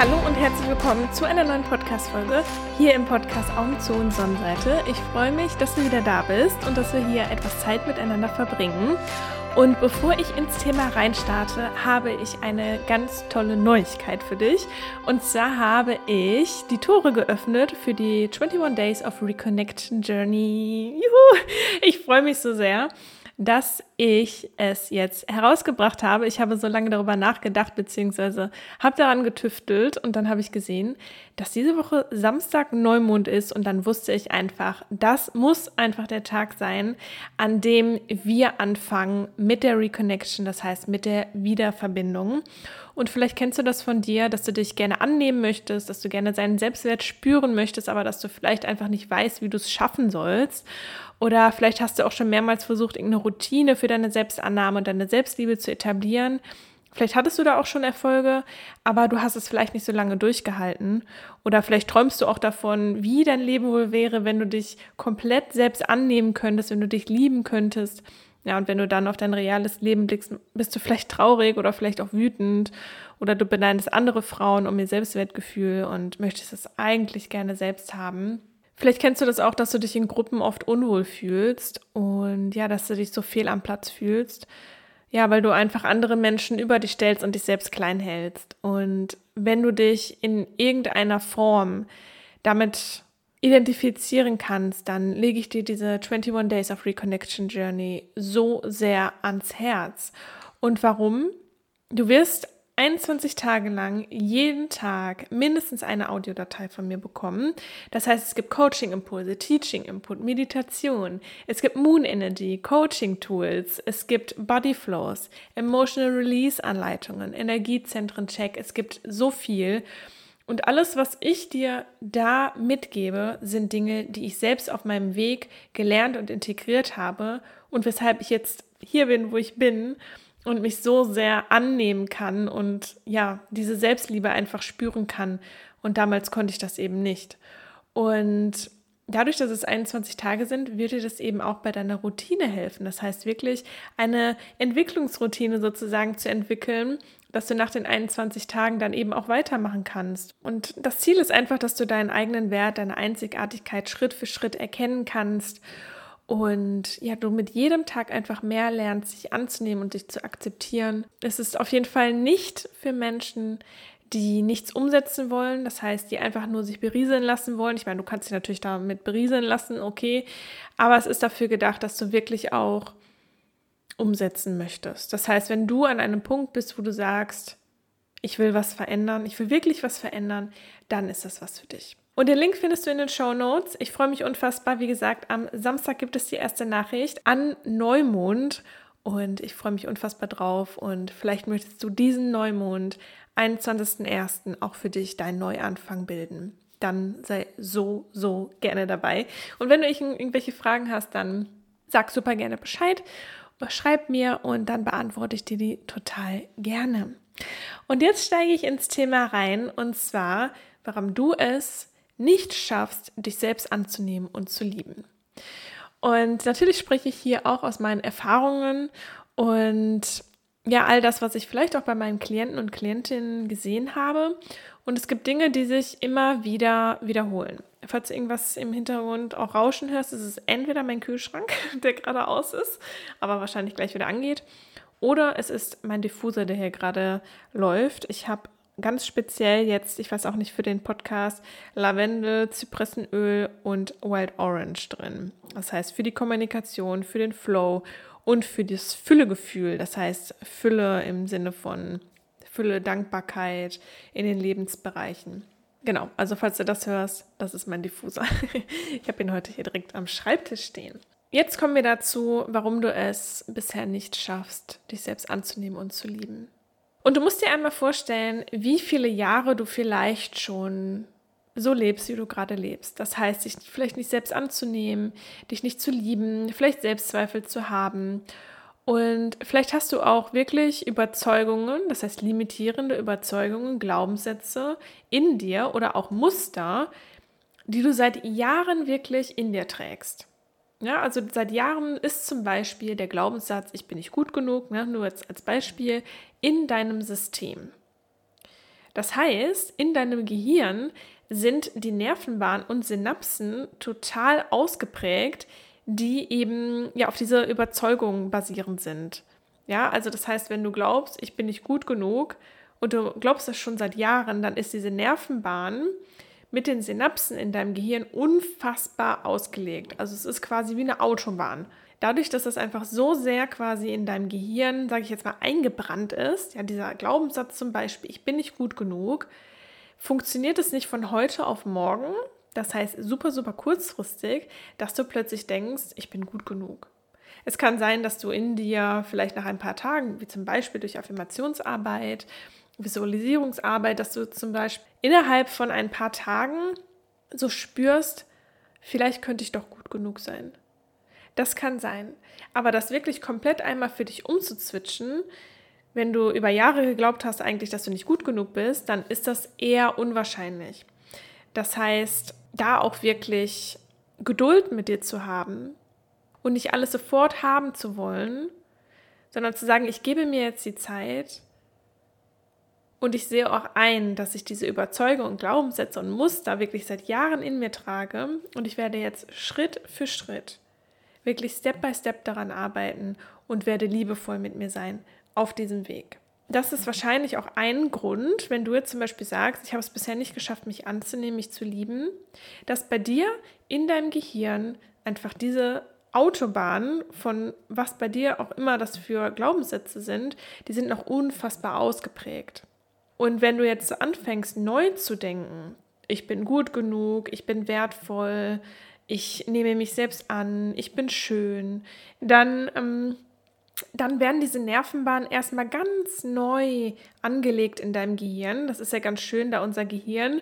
hallo und herzlich willkommen zu einer neuen Podcast-Folge hier im Podcast Augen zu und Sonnenseite. Ich freue mich, dass du wieder da bist und dass wir hier etwas Zeit miteinander verbringen. Und bevor ich ins Thema reinstarte, habe ich eine ganz tolle Neuigkeit für dich. Und zwar habe ich die Tore geöffnet für die 21 Days of Reconnection Journey. Juhu! Ich freue mich so sehr dass ich es jetzt herausgebracht habe. Ich habe so lange darüber nachgedacht, beziehungsweise habe daran getüftelt und dann habe ich gesehen, dass diese Woche Samstag Neumond ist und dann wusste ich einfach, das muss einfach der Tag sein, an dem wir anfangen mit der Reconnection, das heißt mit der Wiederverbindung. Und vielleicht kennst du das von dir, dass du dich gerne annehmen möchtest, dass du gerne seinen Selbstwert spüren möchtest, aber dass du vielleicht einfach nicht weißt, wie du es schaffen sollst. Oder vielleicht hast du auch schon mehrmals versucht, irgendeine Routine für deine Selbstannahme und deine Selbstliebe zu etablieren. Vielleicht hattest du da auch schon Erfolge, aber du hast es vielleicht nicht so lange durchgehalten. Oder vielleicht träumst du auch davon, wie dein Leben wohl wäre, wenn du dich komplett selbst annehmen könntest, wenn du dich lieben könntest. Ja, und wenn du dann auf dein reales Leben blickst, bist du vielleicht traurig oder vielleicht auch wütend oder du beneidest andere Frauen um ihr Selbstwertgefühl und möchtest es eigentlich gerne selbst haben. Vielleicht kennst du das auch, dass du dich in Gruppen oft unwohl fühlst und ja, dass du dich so fehl am Platz fühlst. Ja, weil du einfach andere Menschen über dich stellst und dich selbst klein hältst. Und wenn du dich in irgendeiner Form damit identifizieren kannst, dann lege ich dir diese 21 Days of Reconnection Journey so sehr ans Herz. Und warum? Du wirst 21 Tage lang jeden Tag mindestens eine Audiodatei von mir bekommen. Das heißt, es gibt Coaching-Impulse, Teaching-Input, Meditation, es gibt Moon Energy, Coaching-Tools, es gibt Body Flows, Emotional Release-Anleitungen, Energiezentren-Check, es gibt so viel. Und alles, was ich dir da mitgebe, sind Dinge, die ich selbst auf meinem Weg gelernt und integriert habe und weshalb ich jetzt hier bin, wo ich bin und mich so sehr annehmen kann und ja, diese Selbstliebe einfach spüren kann. Und damals konnte ich das eben nicht. Und dadurch, dass es 21 Tage sind, wird dir das eben auch bei deiner Routine helfen. Das heißt wirklich eine Entwicklungsroutine sozusagen zu entwickeln, dass du nach den 21 Tagen dann eben auch weitermachen kannst. Und das Ziel ist einfach, dass du deinen eigenen Wert, deine Einzigartigkeit Schritt für Schritt erkennen kannst und ja, du mit jedem Tag einfach mehr lernst, sich anzunehmen und dich zu akzeptieren. Es ist auf jeden Fall nicht für Menschen, die nichts umsetzen wollen, das heißt, die einfach nur sich berieseln lassen wollen. Ich meine, du kannst dich natürlich damit berieseln lassen, okay, aber es ist dafür gedacht, dass du wirklich auch umsetzen möchtest. Das heißt, wenn du an einem Punkt bist, wo du sagst, ich will was verändern, ich will wirklich was verändern, dann ist das was für dich. Und den Link findest du in den Show Notes. Ich freue mich unfassbar. Wie gesagt, am Samstag gibt es die erste Nachricht an Neumond. Und ich freue mich unfassbar drauf. Und vielleicht möchtest du diesen Neumond, 21.01., auch für dich deinen Neuanfang bilden. Dann sei so, so gerne dabei. Und wenn du irgendwelche Fragen hast, dann sag super gerne Bescheid. Schreib mir und dann beantworte ich dir die total gerne. Und jetzt steige ich ins Thema rein und zwar, warum du es nicht schaffst, dich selbst anzunehmen und zu lieben. Und natürlich spreche ich hier auch aus meinen Erfahrungen und ja, all das, was ich vielleicht auch bei meinen Klienten und Klientinnen gesehen habe. Und es gibt Dinge, die sich immer wieder wiederholen. Falls du irgendwas im Hintergrund auch rauschen hörst, ist es entweder mein Kühlschrank, der gerade aus ist, aber wahrscheinlich gleich wieder angeht, oder es ist mein Diffuser, der hier gerade läuft. Ich habe ganz speziell jetzt, ich weiß auch nicht für den Podcast, Lavendel, Zypressenöl und Wild Orange drin. Das heißt für die Kommunikation, für den Flow und für das Füllegefühl. Das heißt Fülle im Sinne von Fülle, Dankbarkeit in den Lebensbereichen. Genau, also falls du das hörst, das ist mein Diffuser. ich habe ihn heute hier direkt am Schreibtisch stehen. Jetzt kommen wir dazu, warum du es bisher nicht schaffst, dich selbst anzunehmen und zu lieben. Und du musst dir einmal vorstellen, wie viele Jahre du vielleicht schon so lebst, wie du gerade lebst. Das heißt, dich vielleicht nicht selbst anzunehmen, dich nicht zu lieben, vielleicht Selbstzweifel zu haben. Und vielleicht hast du auch wirklich Überzeugungen, das heißt limitierende Überzeugungen, Glaubenssätze in dir oder auch Muster, die du seit Jahren wirklich in dir trägst. Ja, also seit Jahren ist zum Beispiel der Glaubenssatz, ich bin nicht gut genug, ne, nur jetzt als Beispiel, in deinem System. Das heißt, in deinem Gehirn sind die Nervenbahnen und Synapsen total ausgeprägt, die eben ja auf diese Überzeugungen basierend sind. Ja, also das heißt, wenn du glaubst, ich bin nicht gut genug und du glaubst das schon seit Jahren, dann ist diese Nervenbahn mit den Synapsen in deinem Gehirn unfassbar ausgelegt. Also es ist quasi wie eine Autobahn. Dadurch, dass das einfach so sehr quasi in deinem Gehirn, sage ich jetzt mal, eingebrannt ist, ja, dieser Glaubenssatz zum Beispiel, ich bin nicht gut genug, funktioniert es nicht von heute auf morgen, das heißt super, super kurzfristig, dass du plötzlich denkst, ich bin gut genug. Es kann sein, dass du in dir vielleicht nach ein paar Tagen, wie zum Beispiel durch Affirmationsarbeit, Visualisierungsarbeit, dass du zum Beispiel innerhalb von ein paar Tagen so spürst, vielleicht könnte ich doch gut genug sein. Das kann sein. Aber das wirklich komplett einmal für dich umzuzwitschen, wenn du über Jahre geglaubt hast eigentlich, dass du nicht gut genug bist, dann ist das eher unwahrscheinlich. Das heißt, da auch wirklich Geduld mit dir zu haben und nicht alles sofort haben zu wollen, sondern zu sagen, ich gebe mir jetzt die Zeit und ich sehe auch ein, dass ich diese Überzeugung und Glaubenssätze und Muster wirklich seit Jahren in mir trage und ich werde jetzt Schritt für Schritt, wirklich Step by Step daran arbeiten und werde liebevoll mit mir sein auf diesem Weg. Das ist wahrscheinlich auch ein Grund, wenn du jetzt zum Beispiel sagst, ich habe es bisher nicht geschafft, mich anzunehmen, mich zu lieben, dass bei dir in deinem Gehirn einfach diese Autobahn von was bei dir auch immer das für Glaubenssätze sind, die sind noch unfassbar ausgeprägt. Und wenn du jetzt anfängst, neu zu denken, ich bin gut genug, ich bin wertvoll, ich nehme mich selbst an, ich bin schön, dann, ähm, dann werden diese Nervenbahnen erstmal ganz neu angelegt in deinem Gehirn. Das ist ja ganz schön, da unser Gehirn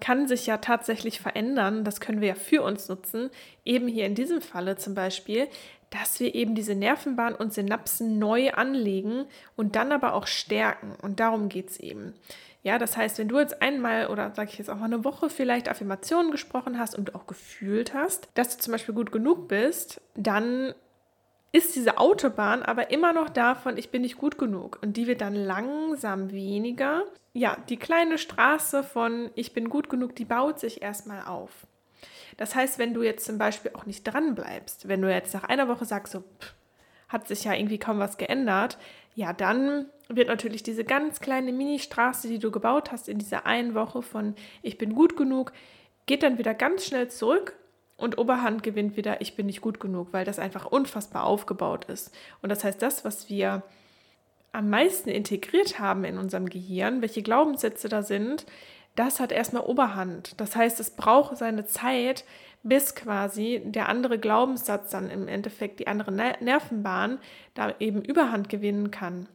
kann sich ja tatsächlich verändern. Das können wir ja für uns nutzen. Eben hier in diesem Falle zum Beispiel, dass wir eben diese Nervenbahn und Synapsen neu anlegen und dann aber auch stärken. Und darum geht es eben. Ja, das heißt, wenn du jetzt einmal oder sage ich jetzt auch mal eine Woche vielleicht Affirmationen gesprochen hast und auch gefühlt hast, dass du zum Beispiel gut genug bist, dann ist diese Autobahn aber immer noch davon, ich bin nicht gut genug. Und die wird dann langsam weniger. Ja, die kleine Straße von ich bin gut genug, die baut sich erstmal auf. Das heißt, wenn du jetzt zum Beispiel auch nicht dran bleibst, wenn du jetzt nach einer Woche sagst, so pff, hat sich ja irgendwie kaum was geändert, ja, dann wird natürlich diese ganz kleine Mini-Straße, die du gebaut hast in dieser einen Woche von ich bin gut genug, geht dann wieder ganz schnell zurück und Oberhand gewinnt wieder ich bin nicht gut genug, weil das einfach unfassbar aufgebaut ist. Und das heißt, das, was wir am meisten integriert haben in unserem Gehirn, welche Glaubenssätze da sind, das hat erstmal Oberhand. Das heißt, es braucht seine Zeit, bis quasi der andere Glaubenssatz dann im Endeffekt die andere Nervenbahn da eben Überhand gewinnen kann.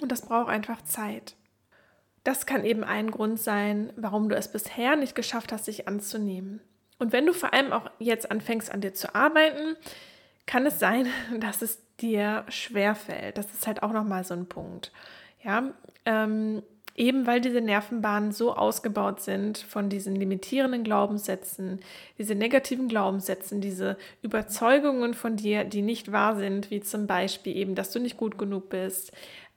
Und das braucht einfach Zeit. Das kann eben ein Grund sein, warum du es bisher nicht geschafft hast, dich anzunehmen. Und wenn du vor allem auch jetzt anfängst, an dir zu arbeiten, kann es sein, dass es dir schwerfällt. Das ist halt auch nochmal so ein Punkt. Ja, ähm, Eben weil diese Nervenbahnen so ausgebaut sind von diesen limitierenden Glaubenssätzen, diese negativen Glaubenssätzen, diese Überzeugungen von dir, die nicht wahr sind, wie zum Beispiel eben, dass du nicht gut genug bist,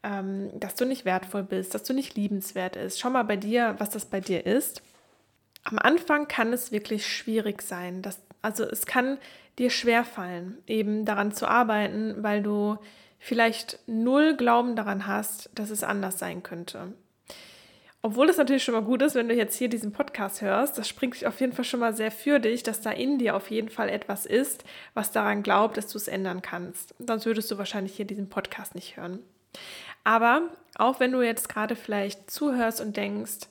ähm, dass du nicht wertvoll bist, dass du nicht liebenswert ist. Schau mal bei dir, was das bei dir ist. Am Anfang kann es wirklich schwierig sein. Dass, also es kann dir schwerfallen, eben daran zu arbeiten, weil du vielleicht null Glauben daran hast, dass es anders sein könnte. Obwohl es natürlich schon mal gut ist, wenn du jetzt hier diesen Podcast hörst, das springt auf jeden Fall schon mal sehr für dich, dass da in dir auf jeden Fall etwas ist, was daran glaubt, dass du es ändern kannst. Sonst würdest du wahrscheinlich hier diesen Podcast nicht hören. Aber auch wenn du jetzt gerade vielleicht zuhörst und denkst,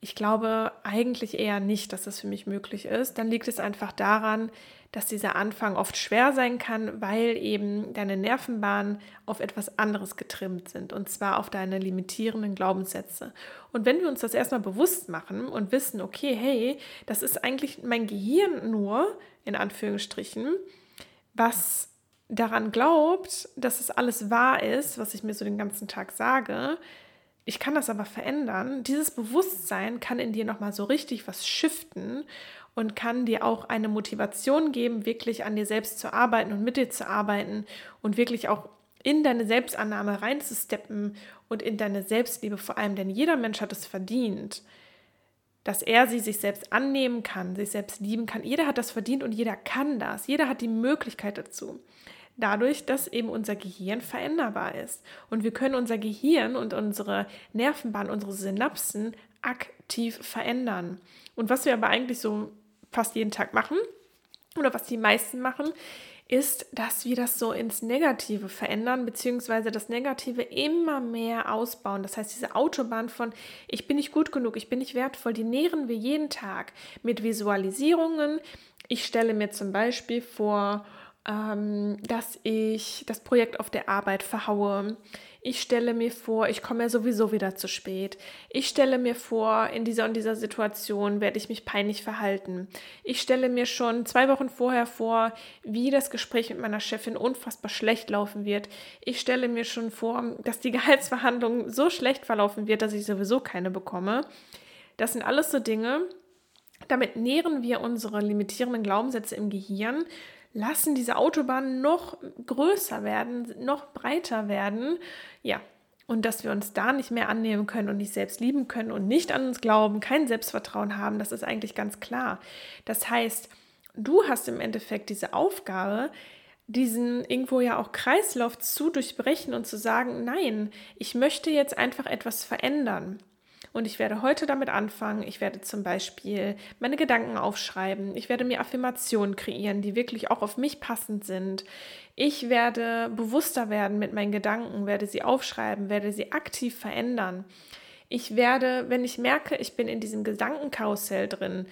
ich glaube eigentlich eher nicht, dass das für mich möglich ist, dann liegt es einfach daran, dass dieser Anfang oft schwer sein kann, weil eben deine Nervenbahnen auf etwas anderes getrimmt sind und zwar auf deine limitierenden Glaubenssätze. Und wenn wir uns das erstmal bewusst machen und wissen, okay, hey, das ist eigentlich mein Gehirn nur, in Anführungsstrichen, was daran glaubt, dass es alles wahr ist, was ich mir so den ganzen Tag sage, ich kann das aber verändern. Dieses Bewusstsein kann in dir nochmal so richtig was shiften und kann dir auch eine Motivation geben, wirklich an dir selbst zu arbeiten und mit dir zu arbeiten und wirklich auch in deine Selbstannahme reinzusteppen und in deine Selbstliebe vor allem, denn jeder Mensch hat es verdient, dass er sie sich selbst annehmen kann, sich selbst lieben kann. Jeder hat das verdient und jeder kann das. Jeder hat die Möglichkeit dazu. Dadurch, dass eben unser Gehirn veränderbar ist. Und wir können unser Gehirn und unsere Nervenbahn, unsere Synapsen aktiv verändern. Und was wir aber eigentlich so fast jeden Tag machen, oder was die meisten machen, ist, dass wir das so ins Negative verändern, beziehungsweise das Negative immer mehr ausbauen. Das heißt, diese Autobahn von ich bin nicht gut genug, ich bin nicht wertvoll, die nähren wir jeden Tag mit Visualisierungen. Ich stelle mir zum Beispiel vor, dass ich das Projekt auf der Arbeit verhaue. Ich stelle mir vor, ich komme ja sowieso wieder zu spät. Ich stelle mir vor, in dieser und dieser Situation werde ich mich peinlich verhalten. Ich stelle mir schon zwei Wochen vorher vor, wie das Gespräch mit meiner Chefin unfassbar schlecht laufen wird. Ich stelle mir schon vor, dass die Gehaltsverhandlung so schlecht verlaufen wird, dass ich sowieso keine bekomme. Das sind alles so Dinge, damit nähren wir unsere limitierenden Glaubenssätze im Gehirn lassen diese Autobahnen noch größer werden, noch breiter werden. Ja, und dass wir uns da nicht mehr annehmen können und nicht selbst lieben können und nicht an uns glauben, kein Selbstvertrauen haben, das ist eigentlich ganz klar. Das heißt, du hast im Endeffekt diese Aufgabe, diesen irgendwo ja auch Kreislauf zu durchbrechen und zu sagen, nein, ich möchte jetzt einfach etwas verändern. Und ich werde heute damit anfangen. Ich werde zum Beispiel meine Gedanken aufschreiben. Ich werde mir Affirmationen kreieren, die wirklich auch auf mich passend sind. Ich werde bewusster werden mit meinen Gedanken, werde sie aufschreiben, werde sie aktiv verändern. Ich werde, wenn ich merke, ich bin in diesem Gedankenkarussell drin,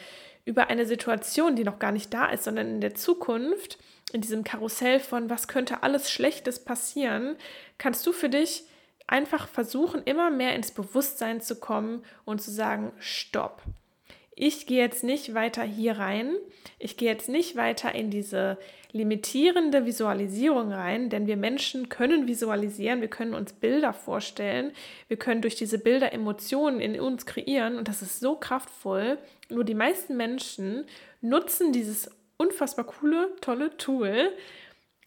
über eine Situation, die noch gar nicht da ist, sondern in der Zukunft, in diesem Karussell von was könnte alles Schlechtes passieren, kannst du für dich einfach versuchen, immer mehr ins Bewusstsein zu kommen und zu sagen, stopp. Ich gehe jetzt nicht weiter hier rein. Ich gehe jetzt nicht weiter in diese limitierende Visualisierung rein, denn wir Menschen können visualisieren, wir können uns Bilder vorstellen, wir können durch diese Bilder Emotionen in uns kreieren und das ist so kraftvoll. Nur die meisten Menschen nutzen dieses unfassbar coole, tolle Tool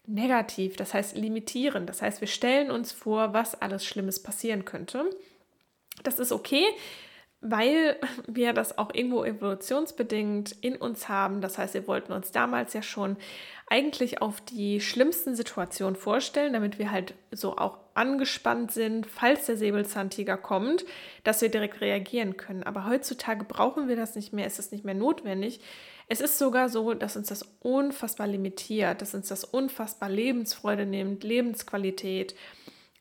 negativ, das heißt limitieren. Das heißt, wir stellen uns vor, was alles Schlimmes passieren könnte. Das ist okay, weil wir das auch irgendwo evolutionsbedingt in uns haben. Das heißt, wir wollten uns damals ja schon eigentlich auf die schlimmsten Situationen vorstellen, damit wir halt so auch angespannt sind, falls der Säbelzahntiger kommt, dass wir direkt reagieren können. Aber heutzutage brauchen wir das nicht mehr, ist es nicht mehr notwendig, es ist sogar so, dass uns das unfassbar limitiert, dass uns das unfassbar Lebensfreude nimmt, Lebensqualität,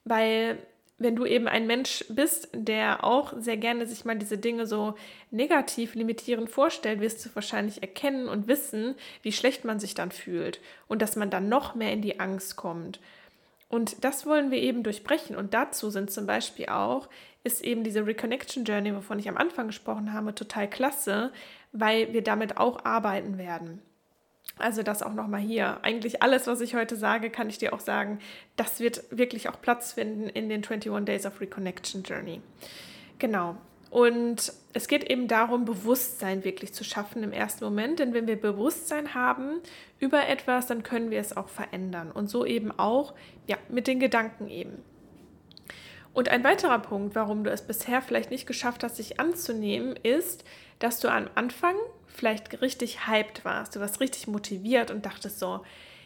weil wenn du eben ein Mensch bist, der auch sehr gerne sich mal diese Dinge so negativ limitierend vorstellt, wirst du wahrscheinlich erkennen und wissen, wie schlecht man sich dann fühlt und dass man dann noch mehr in die Angst kommt. Und das wollen wir eben durchbrechen. Und dazu sind zum Beispiel auch, ist eben diese Reconnection Journey, wovon ich am Anfang gesprochen habe, total klasse, weil wir damit auch arbeiten werden. Also das auch nochmal hier. Eigentlich alles, was ich heute sage, kann ich dir auch sagen, das wird wirklich auch Platz finden in den 21 Days of Reconnection Journey. Genau. Und es geht eben darum, Bewusstsein wirklich zu schaffen im ersten Moment. Denn wenn wir Bewusstsein haben über etwas, dann können wir es auch verändern. Und so eben auch ja, mit den Gedanken eben. Und ein weiterer Punkt, warum du es bisher vielleicht nicht geschafft hast, sich anzunehmen, ist, dass du am Anfang vielleicht richtig hyped warst. Du warst richtig motiviert und dachtest so,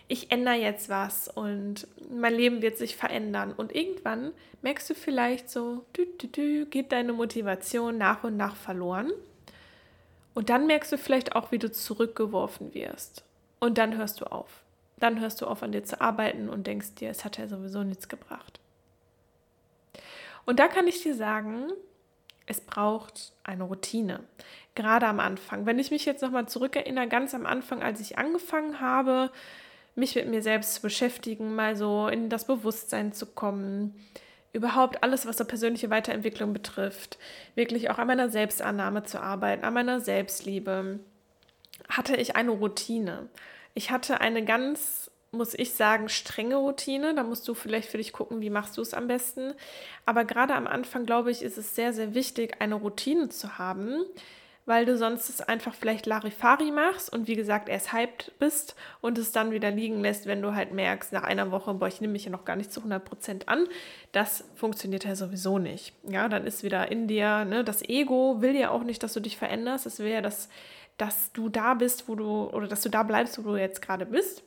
ich ändere jetzt was und mein Leben wird sich verändern. Und irgendwann merkst du vielleicht so, dü, dü, dü, geht deine Motivation nach und nach verloren. Und dann merkst du vielleicht auch, wie du zurückgeworfen wirst. Und dann hörst du auf. Dann hörst du auf, an dir zu arbeiten und denkst dir, es hat ja sowieso nichts gebracht. Und da kann ich dir sagen, es braucht eine Routine. Gerade am Anfang. Wenn ich mich jetzt nochmal zurückerinnere, ganz am Anfang, als ich angefangen habe, mich mit mir selbst zu beschäftigen, mal so in das Bewusstsein zu kommen, überhaupt alles, was so persönliche Weiterentwicklung betrifft, wirklich auch an meiner Selbstannahme zu arbeiten, an meiner Selbstliebe, hatte ich eine Routine. Ich hatte eine ganz muss ich sagen, strenge Routine. Da musst du vielleicht für dich gucken, wie machst du es am besten. Aber gerade am Anfang, glaube ich, ist es sehr, sehr wichtig, eine Routine zu haben, weil du sonst es einfach vielleicht Larifari machst und wie gesagt erst hyped bist und es dann wieder liegen lässt, wenn du halt merkst, nach einer Woche, boah, ich nehme mich ja noch gar nicht zu 100% an. Das funktioniert ja sowieso nicht. Ja, dann ist wieder in dir, ne, das Ego will ja auch nicht, dass du dich veränderst. Es will ja, dass, dass du da bist, wo du, oder dass du da bleibst, wo du jetzt gerade bist.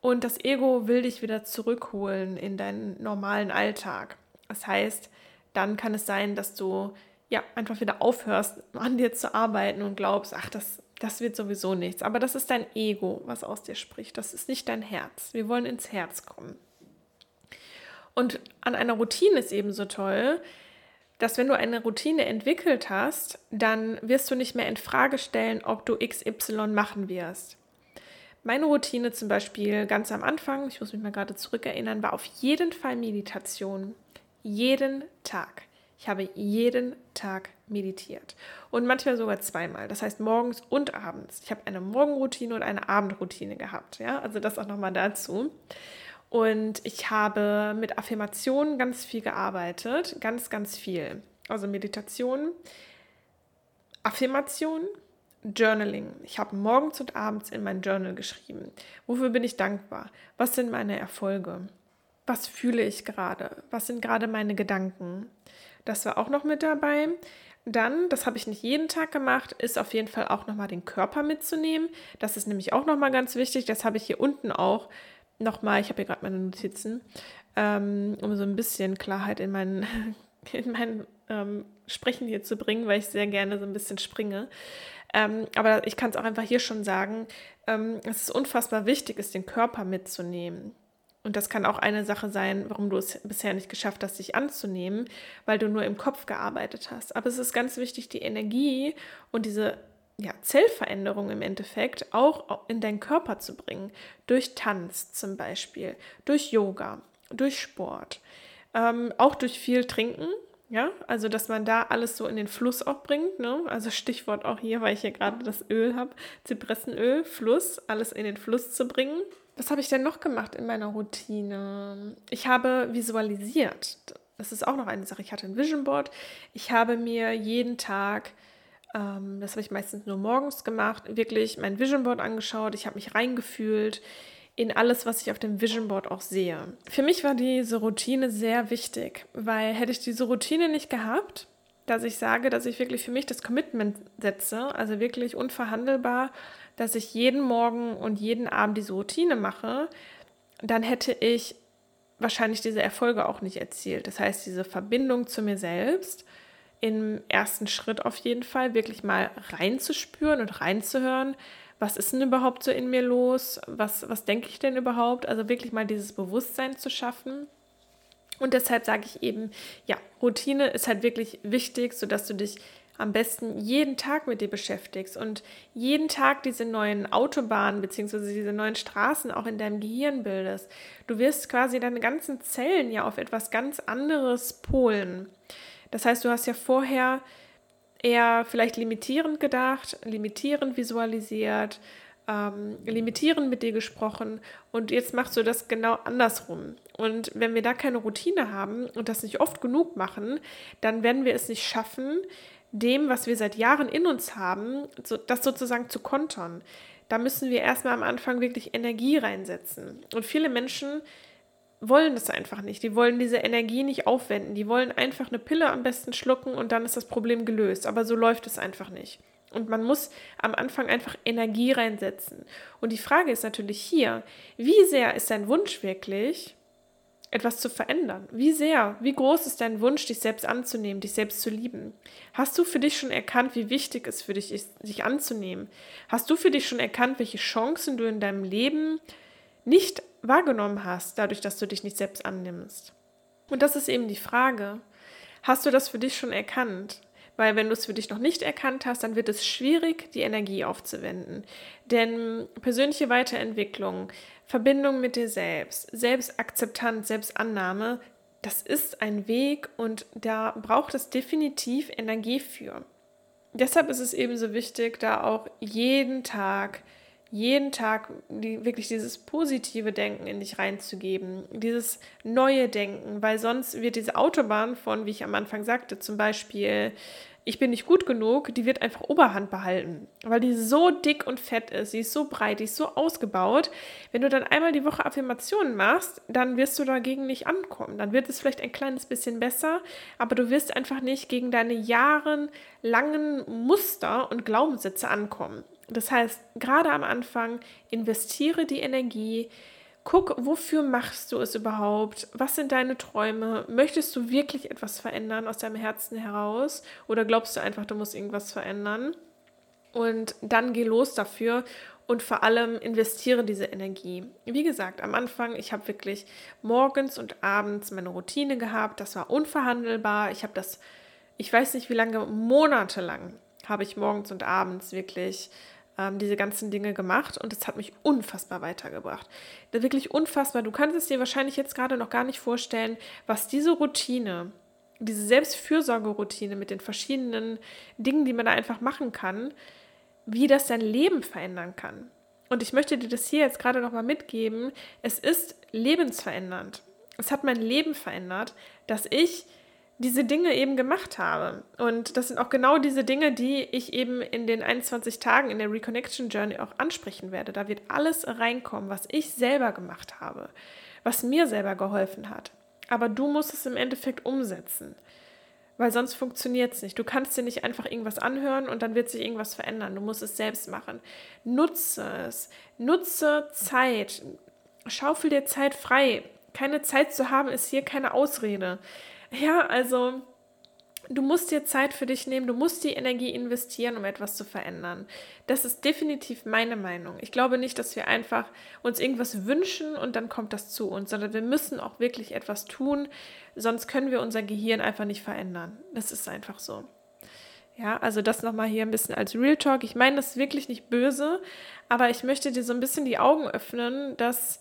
Und das Ego will dich wieder zurückholen in deinen normalen Alltag. Das heißt, dann kann es sein, dass du ja einfach wieder aufhörst, an dir zu arbeiten und glaubst, ach, das, das wird sowieso nichts. Aber das ist dein Ego, was aus dir spricht. Das ist nicht dein Herz. Wir wollen ins Herz kommen. Und an einer Routine ist ebenso toll, dass wenn du eine Routine entwickelt hast, dann wirst du nicht mehr in Frage stellen, ob du XY machen wirst. Meine Routine zum Beispiel ganz am Anfang, ich muss mich mal gerade zurückerinnern, war auf jeden Fall Meditation. Jeden Tag. Ich habe jeden Tag meditiert und manchmal sogar zweimal. Das heißt morgens und abends. Ich habe eine Morgenroutine und eine Abendroutine gehabt. Ja, also das auch nochmal dazu. Und ich habe mit Affirmationen ganz viel gearbeitet, ganz, ganz viel. Also Meditation, Affirmationen, Journaling. Ich habe morgens und abends in mein Journal geschrieben. Wofür bin ich dankbar? Was sind meine Erfolge? Was fühle ich gerade? Was sind gerade meine Gedanken? Das war auch noch mit dabei. Dann, das habe ich nicht jeden Tag gemacht, ist auf jeden Fall auch nochmal den Körper mitzunehmen. Das ist nämlich auch nochmal ganz wichtig. Das habe ich hier unten auch nochmal, ich habe hier gerade meine Notizen, ähm, um so ein bisschen Klarheit in meinen, in mein ähm, Sprechen hier zu bringen, weil ich sehr gerne so ein bisschen springe. Ähm, aber ich kann es auch einfach hier schon sagen, ähm, es ist unfassbar wichtig, ist den Körper mitzunehmen. Und das kann auch eine Sache sein, warum du es bisher nicht geschafft hast, dich anzunehmen, weil du nur im Kopf gearbeitet hast. Aber es ist ganz wichtig, die Energie und diese ja, Zellveränderung im Endeffekt auch in deinen Körper zu bringen. Durch Tanz zum Beispiel, durch Yoga, durch Sport, ähm, auch durch viel Trinken. Ja, also dass man da alles so in den Fluss auch bringt. Ne? Also Stichwort auch hier, weil ich hier gerade das Öl habe, Zypressenöl, Fluss, alles in den Fluss zu bringen. Was habe ich denn noch gemacht in meiner Routine? Ich habe visualisiert. Das ist auch noch eine Sache. Ich hatte ein Vision Board. Ich habe mir jeden Tag, ähm, das habe ich meistens nur morgens gemacht, wirklich mein Vision Board angeschaut. Ich habe mich reingefühlt in alles, was ich auf dem Vision Board auch sehe. Für mich war diese Routine sehr wichtig, weil hätte ich diese Routine nicht gehabt, dass ich sage, dass ich wirklich für mich das Commitment setze, also wirklich unverhandelbar, dass ich jeden Morgen und jeden Abend diese Routine mache, dann hätte ich wahrscheinlich diese Erfolge auch nicht erzielt. Das heißt, diese Verbindung zu mir selbst im ersten Schritt auf jeden Fall wirklich mal reinzuspüren und reinzuhören, was ist denn überhaupt so in mir los? Was, was denke ich denn überhaupt? Also wirklich mal dieses Bewusstsein zu schaffen. Und deshalb sage ich eben, ja, Routine ist halt wirklich wichtig, sodass du dich am besten jeden Tag mit dir beschäftigst und jeden Tag diese neuen Autobahnen bzw. diese neuen Straßen auch in deinem Gehirn bildest. Du wirst quasi deine ganzen Zellen ja auf etwas ganz anderes polen. Das heißt, du hast ja vorher eher vielleicht limitierend gedacht, limitierend visualisiert, ähm, limitierend mit dir gesprochen und jetzt machst du das genau andersrum. Und wenn wir da keine Routine haben und das nicht oft genug machen, dann werden wir es nicht schaffen, dem, was wir seit Jahren in uns haben, so, das sozusagen zu kontern. Da müssen wir erstmal am Anfang wirklich Energie reinsetzen. Und viele Menschen wollen das einfach nicht. Die wollen diese Energie nicht aufwenden. Die wollen einfach eine Pille am besten schlucken und dann ist das Problem gelöst. Aber so läuft es einfach nicht. Und man muss am Anfang einfach Energie reinsetzen. Und die Frage ist natürlich hier, wie sehr ist dein Wunsch wirklich, etwas zu verändern? Wie sehr, wie groß ist dein Wunsch, dich selbst anzunehmen, dich selbst zu lieben? Hast du für dich schon erkannt, wie wichtig es für dich ist, sich anzunehmen? Hast du für dich schon erkannt, welche Chancen du in deinem Leben nicht wahrgenommen hast, dadurch, dass du dich nicht selbst annimmst. Und das ist eben die Frage. Hast du das für dich schon erkannt? Weil wenn du es für dich noch nicht erkannt hast, dann wird es schwierig, die Energie aufzuwenden. Denn persönliche Weiterentwicklung, Verbindung mit dir selbst, Selbstakzeptanz, Selbstannahme, das ist ein Weg und da braucht es definitiv Energie für. Deshalb ist es ebenso wichtig, da auch jeden Tag jeden Tag die, wirklich dieses positive Denken in dich reinzugeben, dieses neue Denken, weil sonst wird diese Autobahn von, wie ich am Anfang sagte, zum Beispiel, ich bin nicht gut genug, die wird einfach Oberhand behalten, weil die so dick und fett ist, sie ist so breit, die ist so ausgebaut. Wenn du dann einmal die Woche Affirmationen machst, dann wirst du dagegen nicht ankommen. Dann wird es vielleicht ein kleines bisschen besser, aber du wirst einfach nicht gegen deine jahrelangen Muster und Glaubenssätze ankommen. Das heißt, gerade am Anfang investiere die Energie, Guck, wofür machst du es überhaupt? Was sind deine Träume? Möchtest du wirklich etwas verändern aus deinem Herzen heraus? Oder glaubst du einfach, du musst irgendwas verändern? Und dann geh los dafür und vor allem investiere diese Energie. Wie gesagt, am Anfang, ich habe wirklich morgens und abends meine Routine gehabt. Das war unverhandelbar. Ich habe das, ich weiß nicht wie lange, monatelang habe ich morgens und abends wirklich ähm, diese ganzen Dinge gemacht und es hat mich unfassbar weitergebracht. Wirklich unfassbar. Du kannst es dir wahrscheinlich jetzt gerade noch gar nicht vorstellen, was diese Routine, diese Selbstfürsorgeroutine mit den verschiedenen Dingen, die man da einfach machen kann, wie das dein Leben verändern kann. Und ich möchte dir das hier jetzt gerade noch mal mitgeben. Es ist lebensverändernd. Es hat mein Leben verändert, dass ich diese Dinge eben gemacht habe. Und das sind auch genau diese Dinge, die ich eben in den 21 Tagen in der Reconnection Journey auch ansprechen werde. Da wird alles reinkommen, was ich selber gemacht habe, was mir selber geholfen hat. Aber du musst es im Endeffekt umsetzen, weil sonst funktioniert es nicht. Du kannst dir nicht einfach irgendwas anhören und dann wird sich irgendwas verändern. Du musst es selbst machen. Nutze es. Nutze Zeit. Schaufel dir Zeit frei. Keine Zeit zu haben ist hier keine Ausrede. Ja, also du musst dir Zeit für dich nehmen, du musst die Energie investieren, um etwas zu verändern. Das ist definitiv meine Meinung. Ich glaube nicht, dass wir einfach uns irgendwas wünschen und dann kommt das zu uns, sondern wir müssen auch wirklich etwas tun, sonst können wir unser Gehirn einfach nicht verändern. Das ist einfach so. Ja, also das nochmal hier ein bisschen als Real Talk. Ich meine das wirklich nicht böse, aber ich möchte dir so ein bisschen die Augen öffnen, dass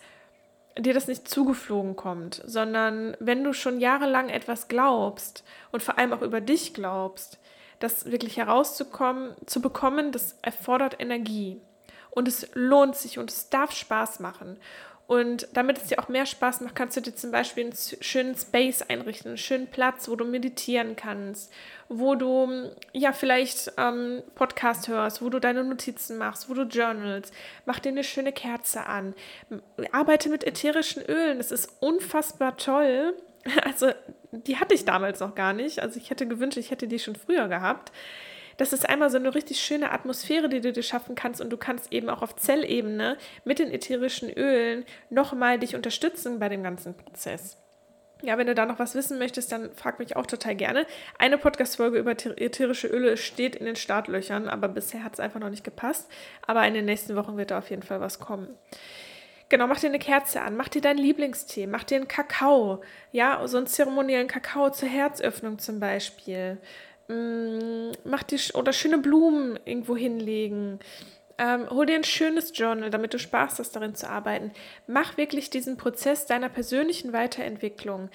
dir das nicht zugeflogen kommt, sondern wenn du schon jahrelang etwas glaubst und vor allem auch über dich glaubst, das wirklich herauszukommen, zu bekommen, das erfordert Energie. Und es lohnt sich und es darf Spaß machen. Und damit es dir auch mehr Spaß macht, kannst du dir zum Beispiel einen schönen Space einrichten, einen schönen Platz, wo du meditieren kannst, wo du ja vielleicht ähm, Podcast hörst, wo du deine Notizen machst, wo du journalst. Mach dir eine schöne Kerze an. Arbeite mit ätherischen Ölen. Das ist unfassbar toll. Also, die hatte ich damals noch gar nicht. Also, ich hätte gewünscht, ich hätte die schon früher gehabt das ist einmal so eine richtig schöne Atmosphäre, die du dir schaffen kannst und du kannst eben auch auf Zellebene mit den ätherischen Ölen nochmal dich unterstützen bei dem ganzen Prozess. Ja, wenn du da noch was wissen möchtest, dann frag mich auch total gerne. Eine Podcast-Folge über ätherische Öle steht in den Startlöchern, aber bisher hat es einfach noch nicht gepasst. Aber in den nächsten Wochen wird da auf jeden Fall was kommen. Genau, mach dir eine Kerze an, mach dir deinen Lieblingstee, mach dir einen Kakao, ja, so einen zeremoniellen Kakao zur Herzöffnung zum Beispiel mh, mm, mach dir oder schöne Blumen irgendwo hinlegen. Ähm, hol dir ein schönes Journal, damit du Spaß hast, darin zu arbeiten. Mach wirklich diesen Prozess deiner persönlichen Weiterentwicklung,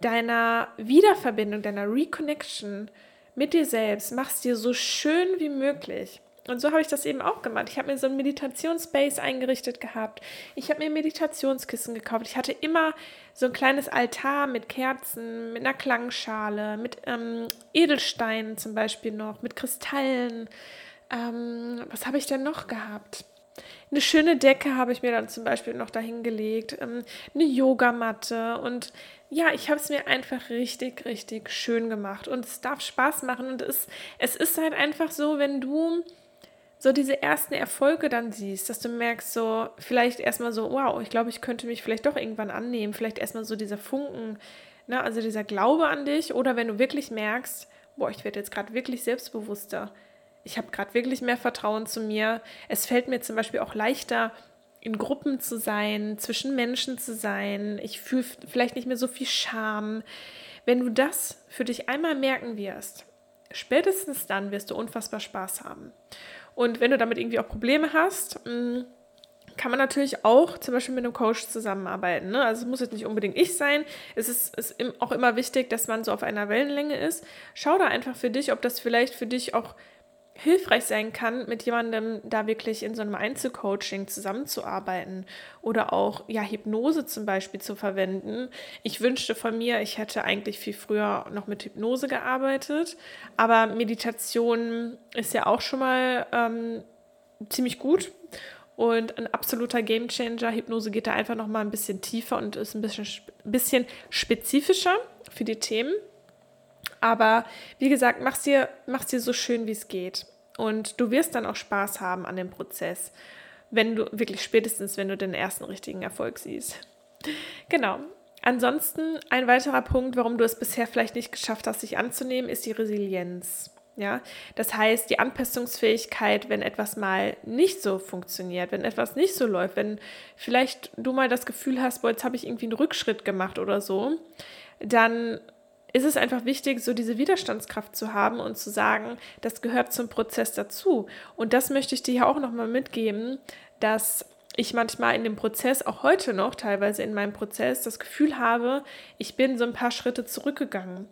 deiner Wiederverbindung, deiner Reconnection mit dir selbst. Mach es dir so schön wie möglich. Und so habe ich das eben auch gemacht. Ich habe mir so einen Meditationsspace eingerichtet gehabt. Ich habe mir Meditationskissen gekauft. Ich hatte immer so ein kleines Altar mit Kerzen, mit einer Klangschale, mit ähm, Edelsteinen zum Beispiel noch, mit Kristallen. Ähm, was habe ich denn noch gehabt? Eine schöne Decke habe ich mir dann zum Beispiel noch dahingelegt, ähm, eine Yogamatte und ja, ich habe es mir einfach richtig, richtig schön gemacht und es darf Spaß machen und es, es ist halt einfach so, wenn du so diese ersten Erfolge dann siehst, dass du merkst, so vielleicht erstmal so, wow, ich glaube, ich könnte mich vielleicht doch irgendwann annehmen, vielleicht erstmal so dieser Funken, ne, also dieser Glaube an dich, oder wenn du wirklich merkst, boah, ich werde jetzt gerade wirklich selbstbewusster, ich habe gerade wirklich mehr Vertrauen zu mir, es fällt mir zum Beispiel auch leichter, in Gruppen zu sein, zwischen Menschen zu sein, ich fühle vielleicht nicht mehr so viel Scham. Wenn du das für dich einmal merken wirst, spätestens dann wirst du unfassbar Spaß haben. Und wenn du damit irgendwie auch Probleme hast, mm, kann man natürlich auch zum Beispiel mit einem Coach zusammenarbeiten. Ne? Also es muss jetzt nicht unbedingt ich sein. Es ist, ist auch immer wichtig, dass man so auf einer Wellenlänge ist. Schau da einfach für dich, ob das vielleicht für dich auch hilfreich sein kann, mit jemandem da wirklich in so einem Einzelcoaching zusammenzuarbeiten oder auch ja Hypnose zum Beispiel zu verwenden. Ich wünschte von mir, ich hätte eigentlich viel früher noch mit Hypnose gearbeitet, aber Meditation ist ja auch schon mal ähm, ziemlich gut und ein absoluter Gamechanger. Hypnose geht da einfach noch mal ein bisschen tiefer und ist ein bisschen, bisschen spezifischer für die Themen. Aber wie gesagt, mach dir, mach's dir so schön, wie es geht. Und du wirst dann auch Spaß haben an dem Prozess, wenn du wirklich spätestens, wenn du den ersten richtigen Erfolg siehst. Genau. Ansonsten ein weiterer Punkt, warum du es bisher vielleicht nicht geschafft hast, sich anzunehmen, ist die Resilienz. Ja, das heißt, die Anpassungsfähigkeit, wenn etwas mal nicht so funktioniert, wenn etwas nicht so läuft, wenn vielleicht du mal das Gefühl hast, boah, jetzt habe ich irgendwie einen Rückschritt gemacht oder so, dann ist es einfach wichtig, so diese Widerstandskraft zu haben und zu sagen, das gehört zum Prozess dazu. Und das möchte ich dir ja auch nochmal mitgeben, dass ich manchmal in dem Prozess, auch heute noch teilweise in meinem Prozess, das Gefühl habe, ich bin so ein paar Schritte zurückgegangen.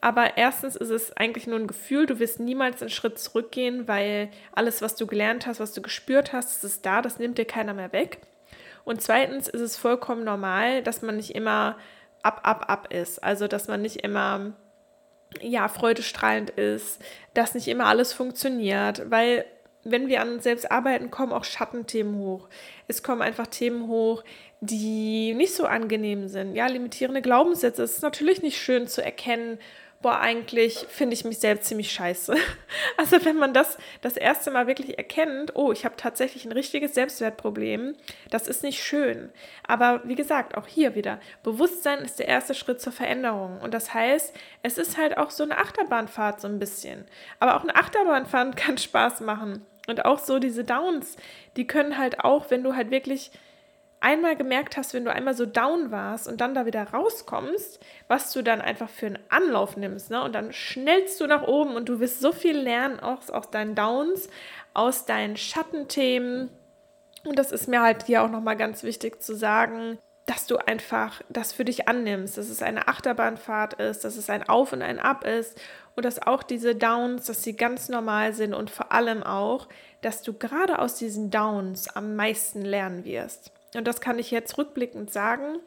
Aber erstens ist es eigentlich nur ein Gefühl, du wirst niemals einen Schritt zurückgehen, weil alles, was du gelernt hast, was du gespürt hast, ist da, das nimmt dir keiner mehr weg. Und zweitens ist es vollkommen normal, dass man nicht immer ab, ab, ab ist. Also, dass man nicht immer, ja, freudestrahlend ist, dass nicht immer alles funktioniert, weil wenn wir an uns selbst arbeiten, kommen auch Schattenthemen hoch. Es kommen einfach Themen hoch, die nicht so angenehm sind. Ja, limitierende Glaubenssätze. Es ist natürlich nicht schön zu erkennen, boah, eigentlich finde ich mich selbst ziemlich scheiße. Also wenn man das das erste Mal wirklich erkennt, oh, ich habe tatsächlich ein richtiges Selbstwertproblem, das ist nicht schön. Aber wie gesagt, auch hier wieder, Bewusstsein ist der erste Schritt zur Veränderung. Und das heißt, es ist halt auch so eine Achterbahnfahrt so ein bisschen. Aber auch eine Achterbahnfahrt kann Spaß machen. Und auch so diese Downs, die können halt auch, wenn du halt wirklich einmal gemerkt hast, wenn du einmal so down warst und dann da wieder rauskommst, was du dann einfach für einen Anlauf nimmst. Ne? Und dann schnellst du nach oben und du wirst so viel lernen aus, aus deinen Downs, aus deinen Schattenthemen. Und das ist mir halt hier auch nochmal ganz wichtig zu sagen, dass du einfach das für dich annimmst, dass es eine Achterbahnfahrt ist, dass es ein Auf und ein Ab ist und dass auch diese Downs, dass sie ganz normal sind und vor allem auch, dass du gerade aus diesen Downs am meisten lernen wirst. Und das kann ich jetzt rückblickend sagen,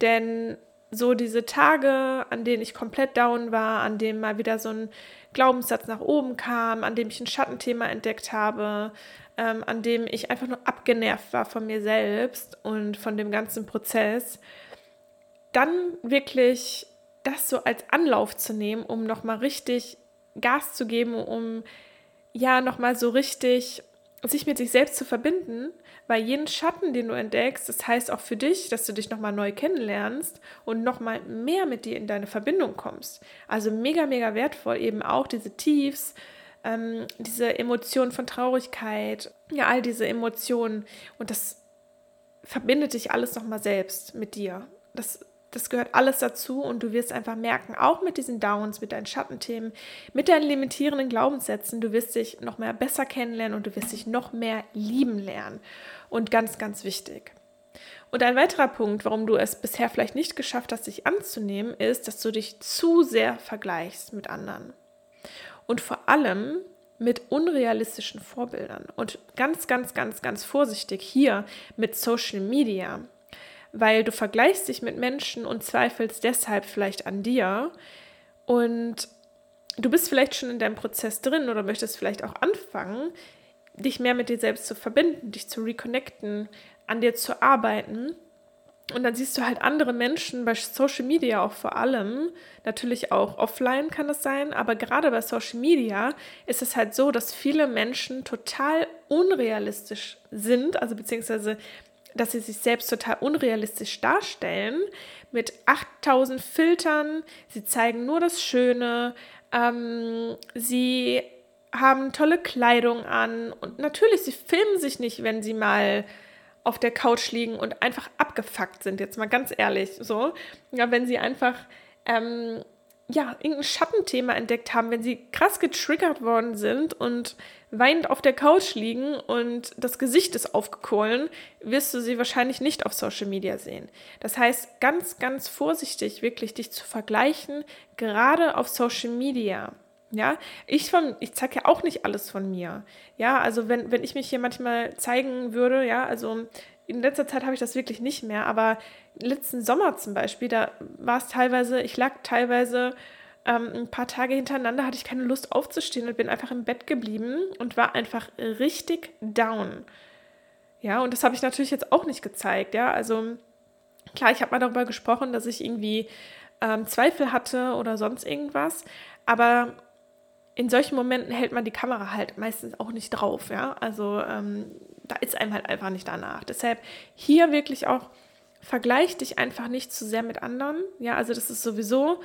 denn so diese Tage, an denen ich komplett down war, an denen mal wieder so ein Glaubenssatz nach oben kam, an dem ich ein Schattenthema entdeckt habe, ähm, an dem ich einfach nur abgenervt war von mir selbst und von dem ganzen Prozess, dann wirklich das so als Anlauf zu nehmen, um nochmal richtig Gas zu geben, um ja nochmal so richtig sich mit sich selbst zu verbinden, weil jeden Schatten, den du entdeckst, das heißt auch für dich, dass du dich nochmal neu kennenlernst und nochmal mehr mit dir in deine Verbindung kommst. Also mega, mega wertvoll eben auch diese Tiefs, ähm, diese Emotionen von Traurigkeit, ja, all diese Emotionen und das verbindet dich alles nochmal selbst mit dir. Das das gehört alles dazu und du wirst einfach merken, auch mit diesen Downs, mit deinen Schattenthemen, mit deinen limitierenden Glaubenssätzen, du wirst dich noch mehr besser kennenlernen und du wirst dich noch mehr lieben lernen. Und ganz, ganz wichtig. Und ein weiterer Punkt, warum du es bisher vielleicht nicht geschafft hast, dich anzunehmen, ist, dass du dich zu sehr vergleichst mit anderen. Und vor allem mit unrealistischen Vorbildern. Und ganz, ganz, ganz, ganz vorsichtig hier mit Social Media weil du vergleichst dich mit Menschen und zweifelst deshalb vielleicht an dir und du bist vielleicht schon in deinem Prozess drin oder möchtest vielleicht auch anfangen, dich mehr mit dir selbst zu verbinden, dich zu reconnecten, an dir zu arbeiten. Und dann siehst du halt andere Menschen bei Social Media auch vor allem, natürlich auch offline kann es sein, aber gerade bei Social Media ist es halt so, dass viele Menschen total unrealistisch sind, also beziehungsweise dass sie sich selbst total unrealistisch darstellen mit 8000 Filtern. Sie zeigen nur das Schöne. Ähm, sie haben tolle Kleidung an und natürlich, sie filmen sich nicht, wenn sie mal auf der Couch liegen und einfach abgefuckt sind, jetzt mal ganz ehrlich, so. Ja, wenn sie einfach ähm, ja, irgendein Schattenthema entdeckt haben, wenn sie krass getriggert worden sind und weinend auf der Couch liegen und das Gesicht ist aufgequollen, wirst du sie wahrscheinlich nicht auf Social Media sehen. Das heißt, ganz, ganz vorsichtig wirklich dich zu vergleichen, gerade auf Social Media. Ja, ich, ich zeige ja auch nicht alles von mir. Ja, also wenn, wenn ich mich hier manchmal zeigen würde, ja, also in letzter Zeit habe ich das wirklich nicht mehr, aber letzten Sommer zum Beispiel, da war es teilweise, ich lag teilweise ähm, ein paar Tage hintereinander, hatte ich keine Lust aufzustehen und bin einfach im Bett geblieben und war einfach richtig down. Ja, und das habe ich natürlich jetzt auch nicht gezeigt, ja, also klar, ich habe mal darüber gesprochen, dass ich irgendwie ähm, Zweifel hatte oder sonst irgendwas, aber in solchen Momenten hält man die Kamera halt meistens auch nicht drauf, ja. Also ähm, da ist einem halt einfach nicht danach. Deshalb hier wirklich auch vergleich dich einfach nicht zu sehr mit anderen. Ja, also das ist sowieso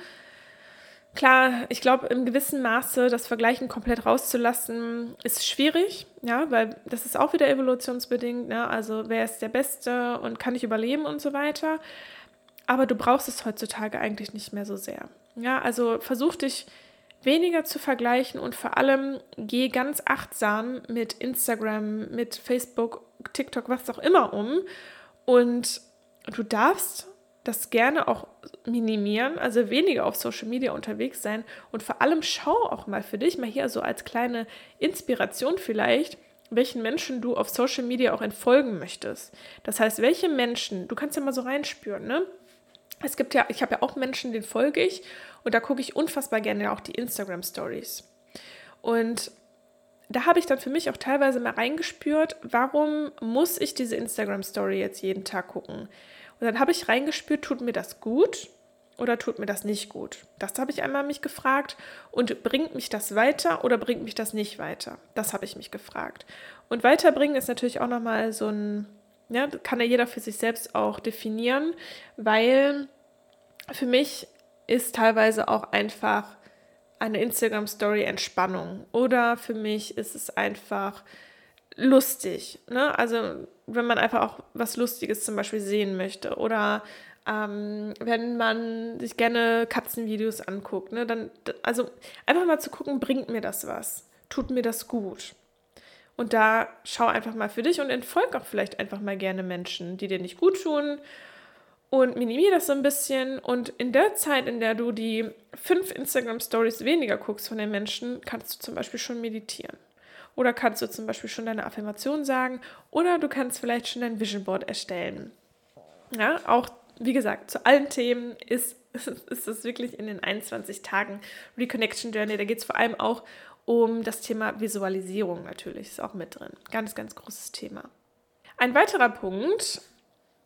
klar, ich glaube, im gewissen Maße das Vergleichen komplett rauszulassen, ist schwierig, ja, weil das ist auch wieder evolutionsbedingt, ne? Also wer ist der Beste und kann ich überleben und so weiter. Aber du brauchst es heutzutage eigentlich nicht mehr so sehr. Ja, also versuch dich weniger zu vergleichen und vor allem geh ganz achtsam mit Instagram, mit Facebook, TikTok, was auch immer um. Und du darfst das gerne auch minimieren, also weniger auf Social Media unterwegs sein und vor allem schau auch mal für dich, mal hier so als kleine Inspiration vielleicht, welchen Menschen du auf Social Media auch entfolgen möchtest. Das heißt, welche Menschen, du kannst ja mal so reinspüren, ne? Es gibt ja, ich habe ja auch Menschen, denen folge ich und da gucke ich unfassbar gerne auch die Instagram Stories. Und da habe ich dann für mich auch teilweise mal reingespürt, warum muss ich diese Instagram Story jetzt jeden Tag gucken? Und dann habe ich reingespürt, tut mir das gut oder tut mir das nicht gut? Das habe ich einmal mich gefragt. Und bringt mich das weiter oder bringt mich das nicht weiter? Das habe ich mich gefragt. Und weiterbringen ist natürlich auch nochmal so ein, ja, kann ja jeder für sich selbst auch definieren, weil für mich ist teilweise auch einfach eine Instagram-Story Entspannung. Oder für mich ist es einfach lustig. Ne? Also wenn man einfach auch was Lustiges zum Beispiel sehen möchte. Oder ähm, wenn man sich gerne Katzenvideos anguckt. Ne? Dann, also einfach mal zu gucken, bringt mir das was? Tut mir das gut? Und da schau einfach mal für dich und entfolg auch vielleicht einfach mal gerne Menschen, die dir nicht gut tun und minimiere das so ein bisschen. Und in der Zeit, in der du die fünf Instagram-Stories weniger guckst von den Menschen, kannst du zum Beispiel schon meditieren. Oder kannst du zum Beispiel schon deine Affirmation sagen. Oder du kannst vielleicht schon dein Vision Board erstellen. Ja, auch wie gesagt, zu allen Themen ist, ist es wirklich in den 21 Tagen Reconnection Journey. Da geht es vor allem auch um das Thema Visualisierung natürlich. Ist auch mit drin. Ganz, ganz großes Thema. Ein weiterer Punkt,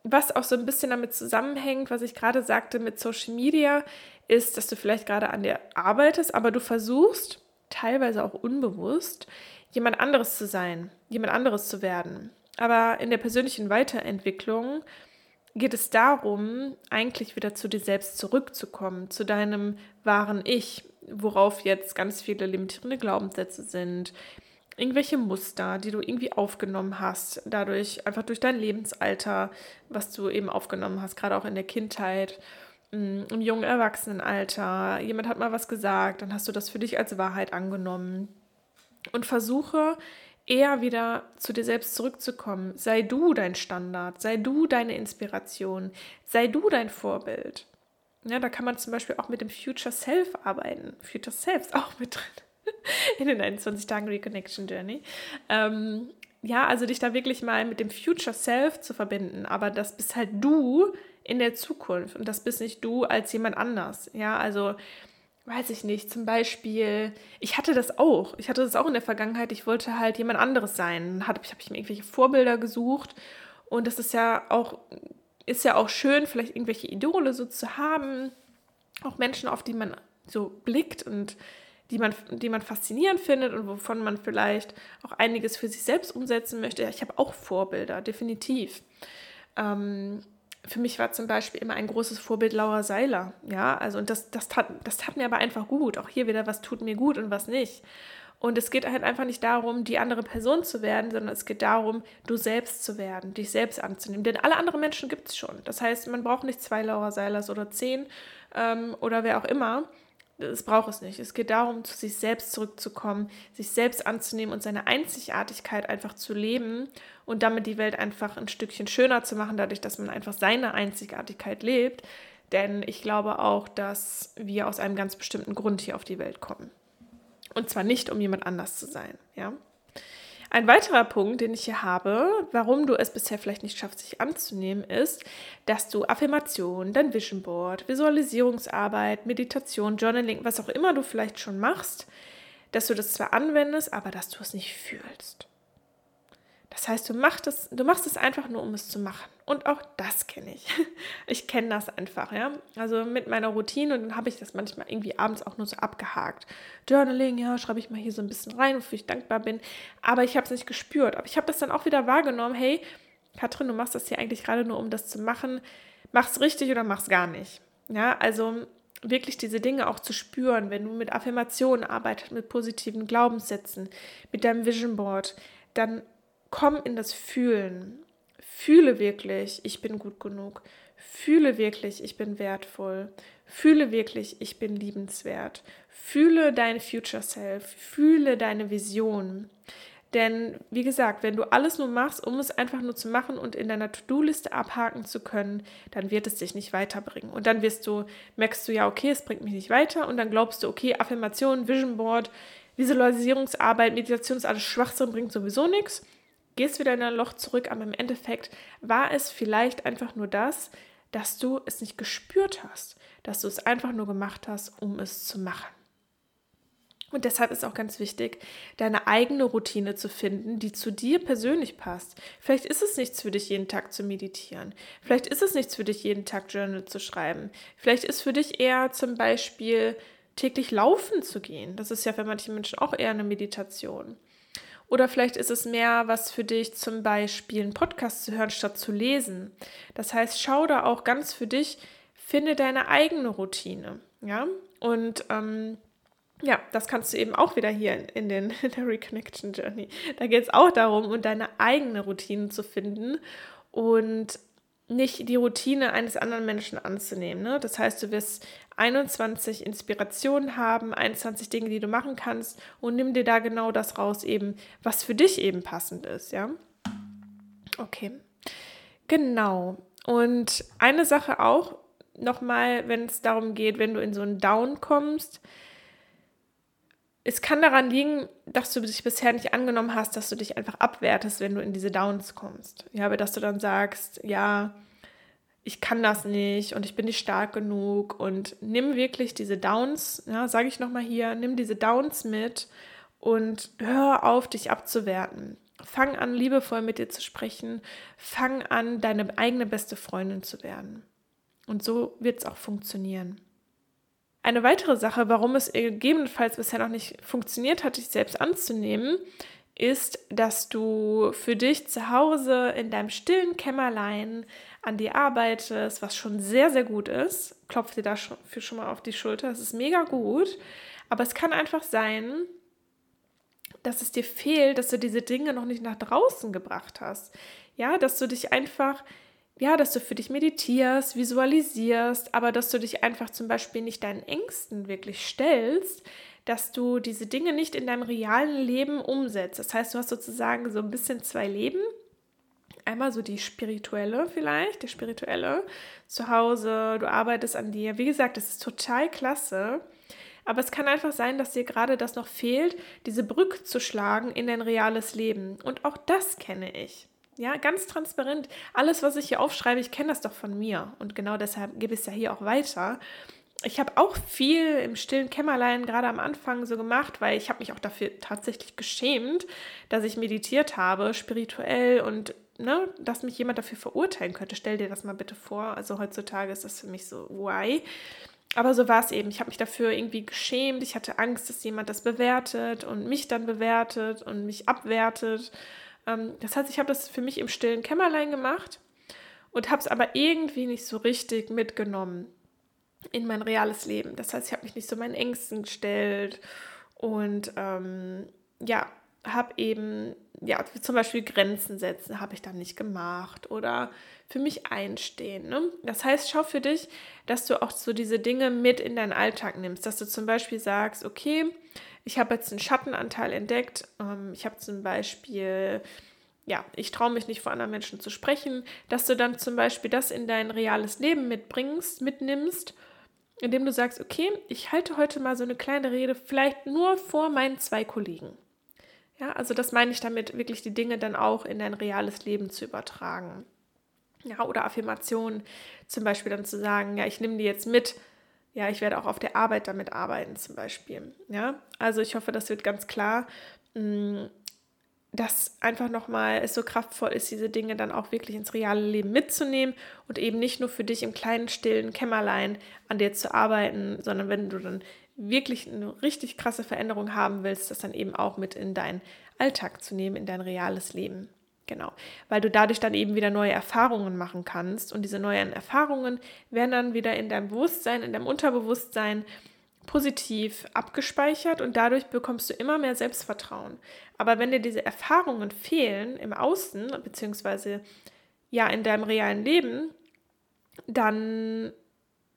was auch so ein bisschen damit zusammenhängt, was ich gerade sagte mit Social Media, ist, dass du vielleicht gerade an dir arbeitest, aber du versuchst, teilweise auch unbewusst, jemand anderes zu sein, jemand anderes zu werden. Aber in der persönlichen Weiterentwicklung geht es darum, eigentlich wieder zu dir selbst zurückzukommen, zu deinem wahren Ich, worauf jetzt ganz viele limitierende Glaubenssätze sind, irgendwelche Muster, die du irgendwie aufgenommen hast, dadurch einfach durch dein Lebensalter, was du eben aufgenommen hast, gerade auch in der Kindheit, mm, im jungen Erwachsenenalter. Jemand hat mal was gesagt, dann hast du das für dich als Wahrheit angenommen. Und versuche eher wieder zu dir selbst zurückzukommen. Sei du dein Standard, sei du deine Inspiration, sei du dein Vorbild. Ja, da kann man zum Beispiel auch mit dem Future Self arbeiten. Future Self ist auch mit drin. in den 21 Tagen Reconnection Journey. Ähm, ja, also dich da wirklich mal mit dem Future Self zu verbinden, aber das bist halt du in der Zukunft und das bist nicht du als jemand anders. Ja, also weiß ich nicht, zum Beispiel, ich hatte das auch, ich hatte das auch in der Vergangenheit, ich wollte halt jemand anderes sein, habe hab ich mir irgendwelche Vorbilder gesucht. Und das ist ja auch, ist ja auch schön, vielleicht irgendwelche Idole so zu haben, auch Menschen, auf die man so blickt und die man, die man faszinierend findet und wovon man vielleicht auch einiges für sich selbst umsetzen möchte. Ich habe auch Vorbilder, definitiv. Ähm, für mich war zum Beispiel immer ein großes Vorbild Laura Seiler. Ja, also und das, das, tat, das tat mir aber einfach gut. Auch hier wieder, was tut mir gut und was nicht. Und es geht halt einfach nicht darum, die andere Person zu werden, sondern es geht darum, du selbst zu werden, dich selbst anzunehmen. Denn alle anderen Menschen gibt es schon. Das heißt, man braucht nicht zwei Laura Seilers oder zehn ähm, oder wer auch immer, es braucht es nicht. Es geht darum, zu sich selbst zurückzukommen, sich selbst anzunehmen und seine Einzigartigkeit einfach zu leben und damit die Welt einfach ein Stückchen schöner zu machen, dadurch, dass man einfach seine Einzigartigkeit lebt. Denn ich glaube auch, dass wir aus einem ganz bestimmten Grund hier auf die Welt kommen. Und zwar nicht, um jemand anders zu sein, ja. Ein weiterer Punkt, den ich hier habe, warum du es bisher vielleicht nicht schaffst, sich anzunehmen, ist, dass du Affirmation, dein Vision Board, Visualisierungsarbeit, Meditation, Journaling, was auch immer du vielleicht schon machst, dass du das zwar anwendest, aber dass du es nicht fühlst. Das heißt, du machst es, du machst es einfach nur, um es zu machen. Und auch das kenne ich. Ich kenne das einfach, ja. Also mit meiner Routine und dann habe ich das manchmal irgendwie abends auch nur so abgehakt. Journaling, ja, schreibe ich mal hier so ein bisschen rein, wofür ich dankbar bin. Aber ich habe es nicht gespürt. Aber ich habe das dann auch wieder wahrgenommen, hey, Katrin, du machst das hier eigentlich gerade nur, um das zu machen. Mach's richtig oder mach's gar nicht. Ja, also wirklich diese Dinge auch zu spüren, wenn du mit Affirmationen arbeitest, mit positiven Glaubenssätzen, mit deinem Vision Board, dann komm in das Fühlen. Fühle wirklich, ich bin gut genug. Fühle wirklich, ich bin wertvoll. Fühle wirklich, ich bin liebenswert. Fühle dein Future Self. Fühle deine Vision. Denn, wie gesagt, wenn du alles nur machst, um es einfach nur zu machen und in deiner To-Do-Liste abhaken zu können, dann wird es dich nicht weiterbringen. Und dann wirst du, merkst du ja, okay, es bringt mich nicht weiter. Und dann glaubst du, okay, Affirmation, Vision Board, Visualisierungsarbeit, Meditation ist alles Schwachsinn, bringt sowieso nichts gehst wieder in ein Loch zurück, aber im Endeffekt war es vielleicht einfach nur das, dass du es nicht gespürt hast, dass du es einfach nur gemacht hast, um es zu machen. Und deshalb ist auch ganz wichtig, deine eigene Routine zu finden, die zu dir persönlich passt. Vielleicht ist es nichts für dich, jeden Tag zu meditieren. Vielleicht ist es nichts für dich, jeden Tag Journal zu schreiben. Vielleicht ist für dich eher zum Beispiel täglich laufen zu gehen. Das ist ja für manche Menschen auch eher eine Meditation. Oder vielleicht ist es mehr was für dich, zum Beispiel einen Podcast zu hören, statt zu lesen. Das heißt, schau da auch ganz für dich, finde deine eigene Routine. Ja, und ähm, ja, das kannst du eben auch wieder hier in, den, in der Reconnection Journey. Da geht es auch darum, um deine eigene Routine zu finden und nicht die Routine eines anderen Menschen anzunehmen. Ne? Das heißt, du wirst 21 Inspirationen haben, 21 Dinge, die du machen kannst und nimm dir da genau das raus, eben, was für dich eben passend ist, ja. Okay. Genau. Und eine Sache auch nochmal, wenn es darum geht, wenn du in so einen Down kommst, es kann daran liegen, dass du dich bisher nicht angenommen hast, dass du dich einfach abwertest, wenn du in diese Downs kommst. Ja, aber dass du dann sagst, ja, ich kann das nicht und ich bin nicht stark genug und nimm wirklich diese Downs, ja, sage ich nochmal hier, nimm diese Downs mit und hör auf, dich abzuwerten. Fang an, liebevoll mit dir zu sprechen. Fang an, deine eigene beste Freundin zu werden. Und so wird es auch funktionieren. Eine weitere Sache, warum es gegebenenfalls bisher noch nicht funktioniert hat, dich selbst anzunehmen, ist, dass du für dich zu Hause in deinem stillen Kämmerlein an dir arbeitest, was schon sehr, sehr gut ist. Klopf dir dafür schon mal auf die Schulter. Das ist mega gut. Aber es kann einfach sein, dass es dir fehlt, dass du diese Dinge noch nicht nach draußen gebracht hast. Ja, dass du dich einfach ja, dass du für dich meditierst, visualisierst, aber dass du dich einfach zum Beispiel nicht deinen Ängsten wirklich stellst, dass du diese Dinge nicht in deinem realen Leben umsetzt. Das heißt, du hast sozusagen so ein bisschen zwei Leben. Einmal so die spirituelle vielleicht, der spirituelle zu Hause, du arbeitest an dir. Wie gesagt, das ist total klasse. Aber es kann einfach sein, dass dir gerade das noch fehlt, diese Brücke zu schlagen in dein reales Leben. Und auch das kenne ich. Ja, ganz transparent. Alles, was ich hier aufschreibe, ich kenne das doch von mir. Und genau deshalb gebe ich es ja hier auch weiter. Ich habe auch viel im stillen Kämmerlein gerade am Anfang so gemacht, weil ich habe mich auch dafür tatsächlich geschämt, dass ich meditiert habe, spirituell und ne, dass mich jemand dafür verurteilen könnte. Stell dir das mal bitte vor. Also heutzutage ist das für mich so, why? Aber so war es eben. Ich habe mich dafür irgendwie geschämt. Ich hatte Angst, dass jemand das bewertet und mich dann bewertet und mich abwertet. Ähm, das heißt, ich habe das für mich im stillen Kämmerlein gemacht und habe es aber irgendwie nicht so richtig mitgenommen in mein reales Leben. Das heißt, ich habe mich nicht so meinen Ängsten gestellt und ähm, ja, habe eben, ja, zum Beispiel Grenzen setzen, habe ich dann nicht gemacht oder für mich einstehen. Ne? Das heißt, schau für dich, dass du auch so diese Dinge mit in deinen Alltag nimmst, dass du zum Beispiel sagst, okay, ich habe jetzt einen Schattenanteil entdeckt. Ähm, ich habe zum Beispiel, ja, ich traue mich nicht vor anderen Menschen zu sprechen, dass du dann zum Beispiel das in dein reales Leben mitbringst, mitnimmst indem du sagst, okay, ich halte heute mal so eine kleine Rede, vielleicht nur vor meinen zwei Kollegen. Ja, also das meine ich damit, wirklich die Dinge dann auch in dein reales Leben zu übertragen. Ja, oder Affirmationen, zum Beispiel dann zu sagen, ja, ich nehme die jetzt mit, ja, ich werde auch auf der Arbeit damit arbeiten, zum Beispiel. Ja, also ich hoffe, das wird ganz klar, dass einfach nochmal es so kraftvoll ist, diese Dinge dann auch wirklich ins reale Leben mitzunehmen und eben nicht nur für dich im kleinen, stillen Kämmerlein an dir zu arbeiten, sondern wenn du dann wirklich eine richtig krasse Veränderung haben willst, das dann eben auch mit in deinen Alltag zu nehmen, in dein reales Leben. Genau, weil du dadurch dann eben wieder neue Erfahrungen machen kannst und diese neuen Erfahrungen werden dann wieder in deinem Bewusstsein, in deinem Unterbewusstsein positiv abgespeichert und dadurch bekommst du immer mehr Selbstvertrauen. Aber wenn dir diese Erfahrungen fehlen im Außen, beziehungsweise ja in deinem realen Leben, dann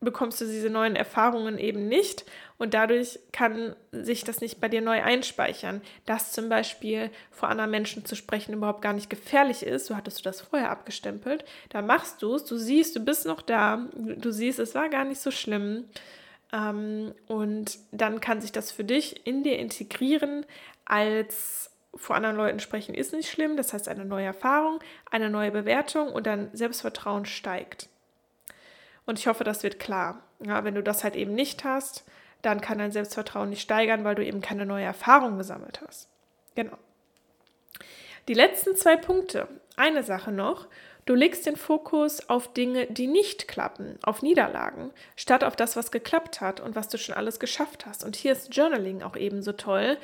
bekommst du diese neuen Erfahrungen eben nicht und dadurch kann sich das nicht bei dir neu einspeichern. Dass zum Beispiel vor anderen Menschen zu sprechen überhaupt gar nicht gefährlich ist, so hattest du das vorher abgestempelt, da machst du es, du siehst, du bist noch da, du siehst, es war gar nicht so schlimm und dann kann sich das für dich in dir integrieren als vor anderen Leuten sprechen ist nicht schlimm, das heißt eine neue Erfahrung, eine neue Bewertung und dein Selbstvertrauen steigt. Und ich hoffe, das wird klar. Ja, wenn du das halt eben nicht hast, dann kann dein Selbstvertrauen nicht steigern, weil du eben keine neue Erfahrung gesammelt hast. Genau. Die letzten zwei Punkte. Eine Sache noch. Du legst den Fokus auf Dinge, die nicht klappen, auf Niederlagen, statt auf das, was geklappt hat und was du schon alles geschafft hast. Und hier ist Journaling auch ebenso toll,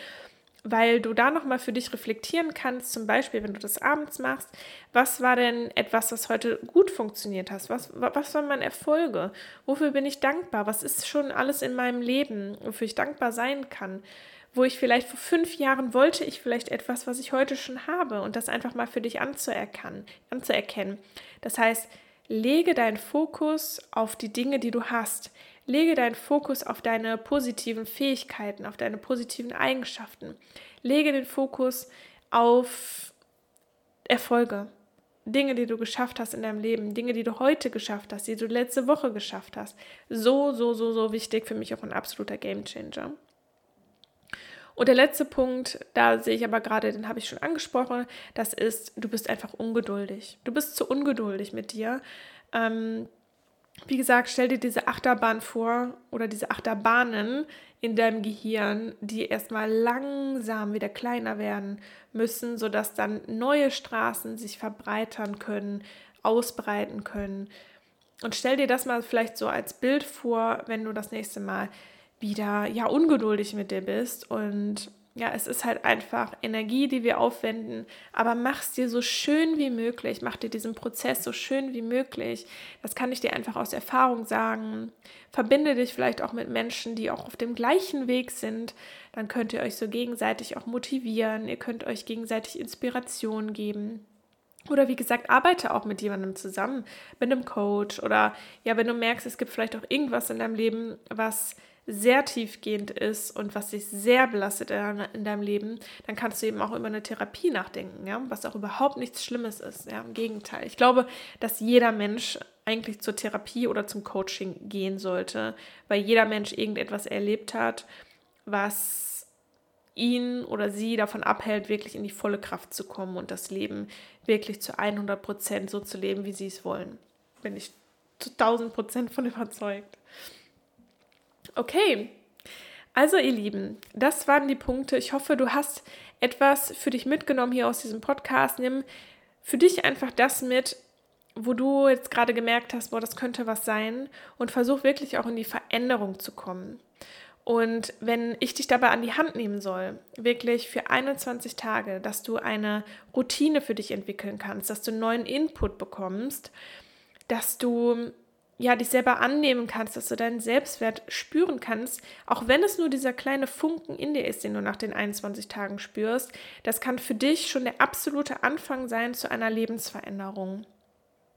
weil du da nochmal für dich reflektieren kannst, zum Beispiel, wenn du das abends machst, was war denn etwas, was heute gut funktioniert hat? Was, was waren meine Erfolge? Wofür bin ich dankbar? Was ist schon alles in meinem Leben, wofür ich dankbar sein kann? Wo ich vielleicht vor fünf Jahren wollte ich vielleicht etwas, was ich heute schon habe und das einfach mal für dich anzuerkennen. anzuerkennen. Das heißt, lege deinen Fokus auf die Dinge, die du hast. Lege deinen Fokus auf deine positiven Fähigkeiten, auf deine positiven Eigenschaften. Lege den Fokus auf Erfolge. Dinge, die du geschafft hast in deinem Leben, Dinge, die du heute geschafft hast, die du letzte Woche geschafft hast. So, so, so, so wichtig für mich auch ein absoluter Gamechanger. Und der letzte Punkt, da sehe ich aber gerade, den habe ich schon angesprochen, das ist, du bist einfach ungeduldig. Du bist zu ungeduldig mit dir. Ähm, wie gesagt, stell dir diese Achterbahn vor oder diese Achterbahnen in deinem Gehirn, die erstmal langsam wieder kleiner werden müssen, sodass dann neue Straßen sich verbreitern können, ausbreiten können. Und stell dir das mal vielleicht so als Bild vor, wenn du das nächste Mal wieder ja ungeduldig mit dir bist und ja, es ist halt einfach Energie, die wir aufwenden, aber mach es dir so schön wie möglich, mach dir diesen Prozess so schön wie möglich. Das kann ich dir einfach aus Erfahrung sagen. Verbinde dich vielleicht auch mit Menschen, die auch auf dem gleichen Weg sind. Dann könnt ihr euch so gegenseitig auch motivieren, ihr könnt euch gegenseitig Inspiration geben. Oder wie gesagt, arbeite auch mit jemandem zusammen, mit einem Coach oder ja, wenn du merkst, es gibt vielleicht auch irgendwas in deinem Leben, was sehr tiefgehend ist und was dich sehr belastet in deinem Leben, dann kannst du eben auch über eine Therapie nachdenken, ja, was auch überhaupt nichts Schlimmes ist. Ja, im Gegenteil. Ich glaube, dass jeder Mensch eigentlich zur Therapie oder zum Coaching gehen sollte, weil jeder Mensch irgendetwas erlebt hat, was ihn oder sie davon abhält, wirklich in die volle Kraft zu kommen und das Leben wirklich zu 100 Prozent so zu leben, wie sie es wollen. Bin ich zu 1000 Prozent von überzeugt. Okay, also ihr Lieben, das waren die Punkte. Ich hoffe, du hast etwas für dich mitgenommen hier aus diesem Podcast. Nimm für dich einfach das mit, wo du jetzt gerade gemerkt hast, boah, das könnte was sein und versuch wirklich auch in die Veränderung zu kommen. Und wenn ich dich dabei an die Hand nehmen soll, wirklich für 21 Tage, dass du eine Routine für dich entwickeln kannst, dass du neuen Input bekommst, dass du ja, dich selber annehmen kannst, dass du deinen Selbstwert spüren kannst, auch wenn es nur dieser kleine Funken in dir ist, den du nach den 21 Tagen spürst, das kann für dich schon der absolute Anfang sein zu einer Lebensveränderung.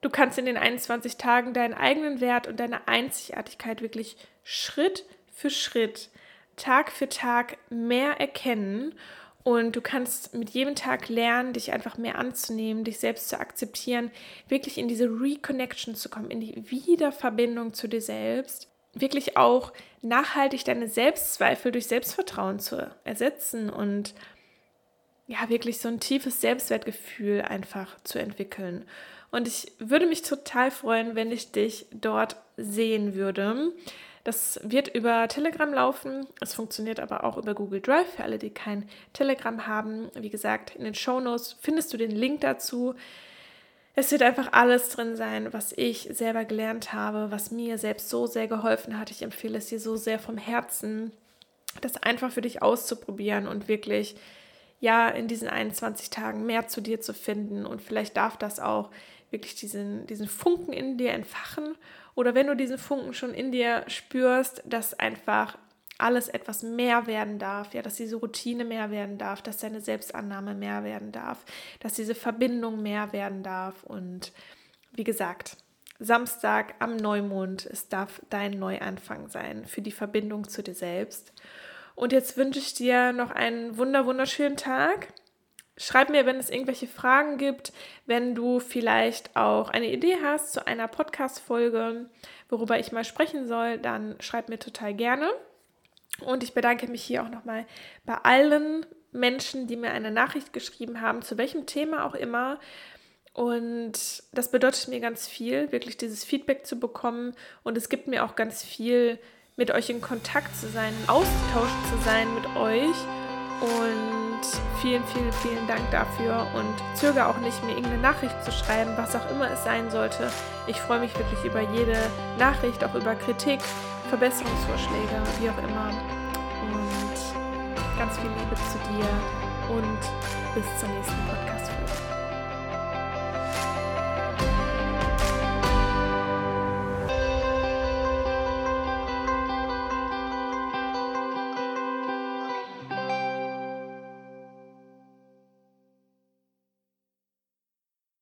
Du kannst in den 21 Tagen deinen eigenen Wert und deine Einzigartigkeit wirklich Schritt für Schritt, Tag für Tag mehr erkennen und du kannst mit jedem Tag lernen, dich einfach mehr anzunehmen, dich selbst zu akzeptieren, wirklich in diese Reconnection zu kommen, in die Wiederverbindung zu dir selbst. wirklich auch nachhaltig deine Selbstzweifel durch Selbstvertrauen zu ersetzen und ja, wirklich so ein tiefes Selbstwertgefühl einfach zu entwickeln. Und ich würde mich total freuen, wenn ich dich dort sehen würde. Das wird über Telegram laufen. Es funktioniert aber auch über Google Drive für alle, die kein Telegram haben. Wie gesagt, in den Show Notes findest du den Link dazu. Es wird einfach alles drin sein, was ich selber gelernt habe, was mir selbst so sehr geholfen hat. Ich empfehle es dir so sehr vom Herzen, das einfach für dich auszuprobieren und wirklich ja in diesen 21 Tagen mehr zu dir zu finden. Und vielleicht darf das auch wirklich diesen, diesen Funken in dir entfachen. Oder wenn du diesen Funken schon in dir spürst, dass einfach alles etwas mehr werden darf, ja, dass diese Routine mehr werden darf, dass deine Selbstannahme mehr werden darf, dass diese Verbindung mehr werden darf. Und wie gesagt, Samstag am Neumond, es darf dein Neuanfang sein für die Verbindung zu dir selbst. Und jetzt wünsche ich dir noch einen wunder wunderschönen Tag. Schreib mir, wenn es irgendwelche Fragen gibt, wenn du vielleicht auch eine Idee hast zu einer Podcast-Folge, worüber ich mal sprechen soll, dann schreib mir total gerne. Und ich bedanke mich hier auch nochmal bei allen Menschen, die mir eine Nachricht geschrieben haben, zu welchem Thema auch immer. Und das bedeutet mir ganz viel, wirklich dieses Feedback zu bekommen. Und es gibt mir auch ganz viel, mit euch in Kontakt zu sein, im Austausch zu sein mit euch. Und vielen, vielen, vielen Dank dafür und zögere auch nicht, mir irgendeine Nachricht zu schreiben, was auch immer es sein sollte. Ich freue mich wirklich über jede Nachricht, auch über Kritik, Verbesserungsvorschläge, wie auch immer. Und ganz viel Liebe zu dir und bis zur nächsten Podcast.